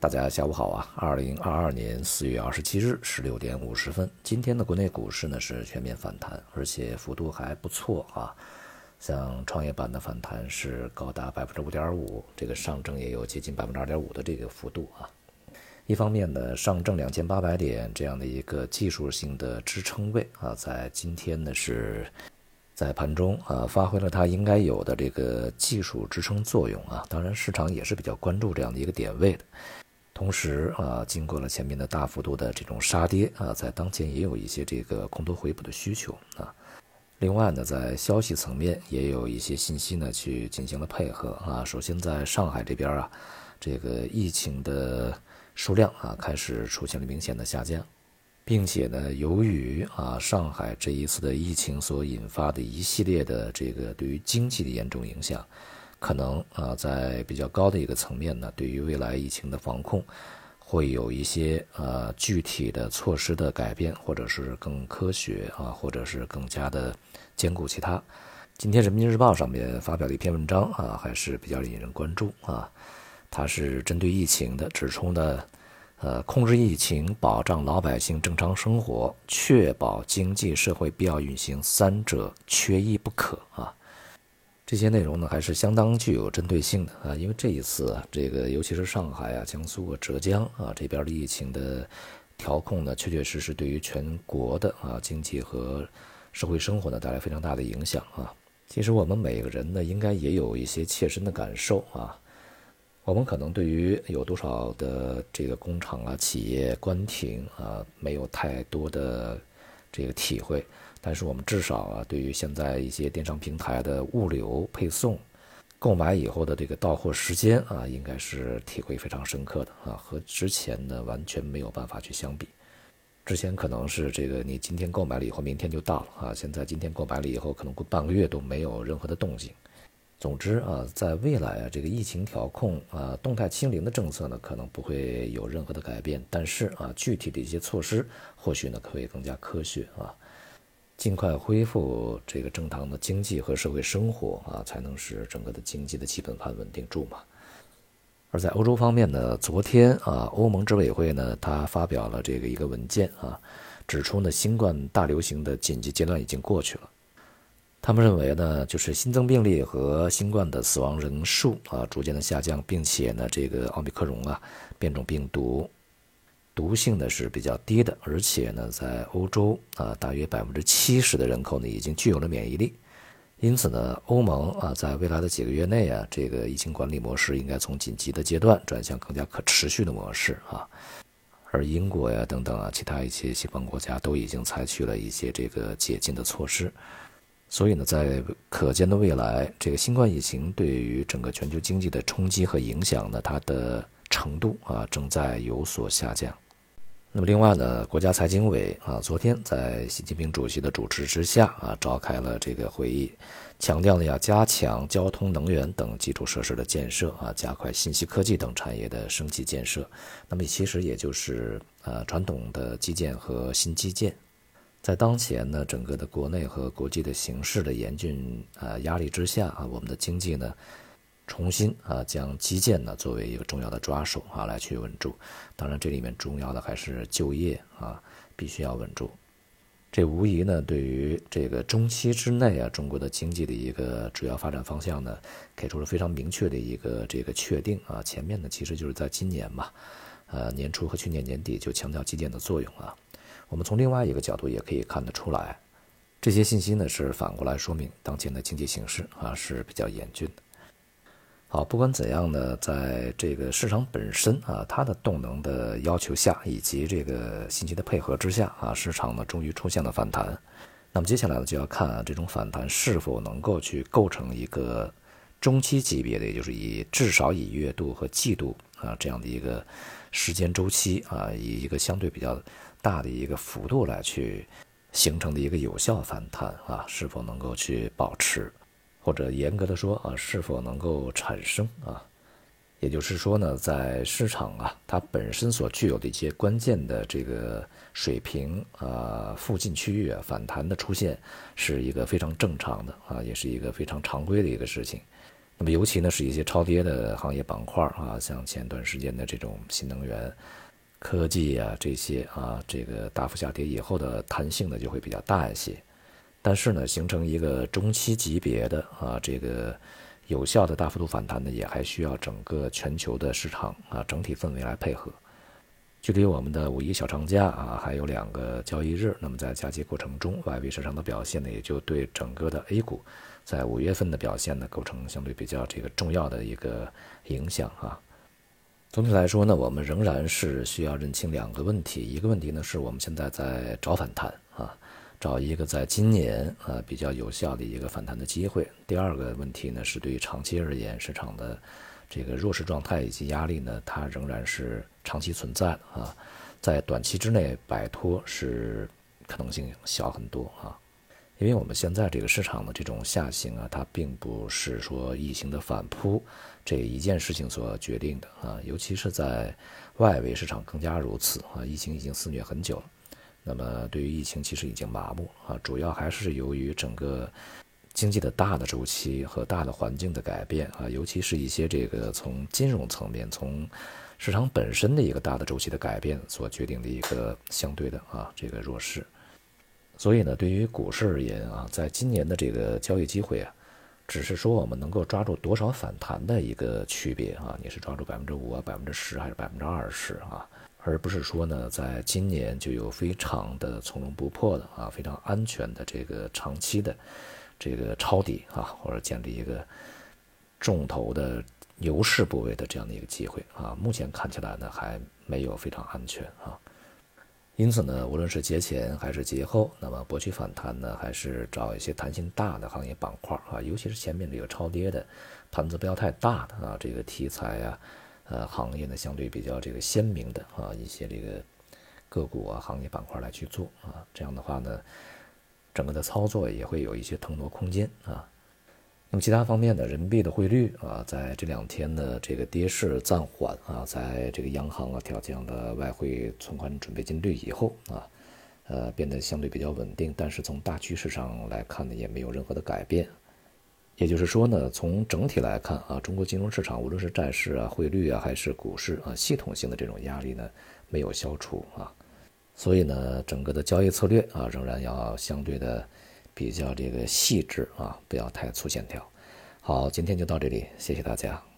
大家下午好啊！二零二二年四月二十七日十六点五十分，今天的国内股市呢是全面反弹，而且幅度还不错啊。像创业板的反弹是高达百分之五点五，这个上证也有接近百分之二点五的这个幅度啊。一方面呢，上证两千八百点这样的一个技术性的支撑位啊，在今天呢是在盘中啊发挥了它应该有的这个技术支撑作用啊。当然，市场也是比较关注这样的一个点位的。同时啊，经过了前面的大幅度的这种杀跌啊，在当前也有一些这个空头回补的需求啊。另外呢，在消息层面也有一些信息呢去进行了配合啊。首先在上海这边啊，这个疫情的数量啊开始出现了明显的下降，并且呢，由于啊上海这一次的疫情所引发的一系列的这个对于经济的严重影响。可能啊，在比较高的一个层面呢，对于未来疫情的防控，会有一些呃具体的措施的改变，或者是更科学啊，或者是更加的兼顾其他。今天人民日报上面发表了一篇文章啊，还是比较引人关注啊。它是针对疫情的，指出呢，呃，控制疫情、保障老百姓正常生活、确保经济社会必要运行，三者缺一不可啊。这些内容呢，还是相当具有针对性的啊，因为这一次啊，这个尤其是上海啊、江苏啊、浙江啊这边的疫情的调控呢，确确实实对于全国的啊经济和社会生活呢带来非常大的影响啊。其实我们每个人呢，应该也有一些切身的感受啊。我们可能对于有多少的这个工厂啊、企业关停啊，没有太多的这个体会。但是我们至少啊，对于现在一些电商平台的物流配送、购买以后的这个到货时间啊，应该是体会非常深刻的啊，和之前呢完全没有办法去相比。之前可能是这个你今天购买了以后，明天就到了啊，现在今天购买了以后，可能过半个月都没有任何的动静。总之啊，在未来啊，这个疫情调控啊，动态清零的政策呢，可能不会有任何的改变，但是啊，具体的一些措施或许呢，可以更加科学啊。尽快恢复这个正常的经济和社会生活啊，才能使整个的经济的基本盘稳定住嘛。而在欧洲方面呢，昨天啊，欧盟执委会呢，它发表了这个一个文件啊，指出呢，新冠大流行的紧急阶段已经过去了。他们认为呢，就是新增病例和新冠的死亡人数啊，逐渐的下降，并且呢，这个奥密克戎啊，变种病毒。毒性呢是比较低的，而且呢，在欧洲啊，大约百分之七十的人口呢已经具有了免疫力，因此呢，欧盟啊，在未来的几个月内啊，这个疫情管理模式应该从紧急的阶段转向更加可持续的模式啊。而英国呀等等啊，其他一些西方国家都已经采取了一些这个解禁的措施，所以呢，在可见的未来，这个新冠疫情对于整个全球经济的冲击和影响呢，它的。程度啊正在有所下降。那么另外呢，国家财经委啊昨天在习近平主席的主持之下啊召开了这个会议，强调呢要加强交通、能源等基础设施的建设啊，加快信息科技等产业的升级建设。那么其实也就是呃传统的基建和新基建。在当前呢整个的国内和国际的形势的严峻呃压力之下啊，我们的经济呢。重新啊，将基建呢作为一个重要的抓手啊，来去稳住。当然，这里面重要的还是就业啊，必须要稳住。这无疑呢，对于这个中期之内啊，中国的经济的一个主要发展方向呢，给出了非常明确的一个这个确定啊。前面呢，其实就是在今年嘛，呃，年初和去年年底就强调基建的作用啊。我们从另外一个角度也可以看得出来，这些信息呢是反过来说明当前的经济形势啊是比较严峻的。好，不管怎样呢，在这个市场本身啊，它的动能的要求下，以及这个信息的配合之下啊，市场呢终于出现了反弹。那么接下来呢，就要看啊，这种反弹是否能够去构成一个中期级别的，也就是以至少以月度和季度啊这样的一个时间周期啊，以一个相对比较大的一个幅度来去形成的一个有效反弹啊，是否能够去保持？或者严格的说啊，是否能够产生啊？也就是说呢，在市场啊，它本身所具有的一些关键的这个水平啊附近区域啊反弹的出现，是一个非常正常的啊，也是一个非常常规的一个事情。那么尤其呢是一些超跌的行业板块啊，像前段时间的这种新能源、科技啊这些啊，这个大幅下跌以后的弹性呢就会比较大一些。但是呢，形成一个中期级别的啊这个有效的大幅度反弹呢，也还需要整个全球的市场啊整体氛围来配合。距离我们的五一小长假啊还有两个交易日，那么在假期过程中，外围市场的表现呢，也就对整个的 A 股。在五月份的表现呢，构成相对比较这个重要的一个影响啊。总体来说呢，我们仍然是需要认清两个问题。一个问题呢，是我们现在在找反弹啊，找一个在今年啊比较有效的一个反弹的机会。第二个问题呢，是对于长期而言，市场的这个弱势状态以及压力呢，它仍然是长期存在的啊，在短期之内摆脱是可能性小很多啊。因为我们现在这个市场的这种下行啊，它并不是说疫情的反扑这一件事情所决定的啊，尤其是在外围市场更加如此啊。疫情已经肆虐很久了，那么对于疫情其实已经麻木啊，主要还是由于整个经济的大的周期和大的环境的改变啊，尤其是一些这个从金融层面、从市场本身的一个大的周期的改变所决定的一个相对的啊这个弱势。所以呢，对于股市而言啊，在今年的这个交易机会啊，只是说我们能够抓住多少反弹的一个区别啊，你是抓住百分之五啊、百分之十还是百分之二十啊，而不是说呢，在今年就有非常的从容不迫的啊、非常安全的这个长期的这个抄底啊，或者建立一个重头的牛市部位的这样的一个机会啊，目前看起来呢，还没有非常安全啊。因此呢，无论是节前还是节后，那么博取反弹呢，还是找一些弹性大的行业板块啊，尤其是前面这个超跌的盘子不要太大的啊，这个题材啊，呃，行业呢相对比较这个鲜明的啊一些这个个股啊行业板块来去做啊，这样的话呢，整个的操作也会有一些腾挪空间啊。那么其他方面呢，人民币的汇率啊，在这两天呢，这个跌势暂缓啊，在这个央行啊调降了外汇存款准备金率以后啊，呃，变得相对比较稳定。但是从大趋势上来看呢，也没有任何的改变。也就是说呢，从整体来看啊，中国金融市场无论是债市啊、汇率啊，还是股市啊，系统性的这种压力呢，没有消除啊。所以呢，整个的交易策略啊，仍然要相对的。比较这个细致啊，不要太粗线条。好，今天就到这里，谢谢大家。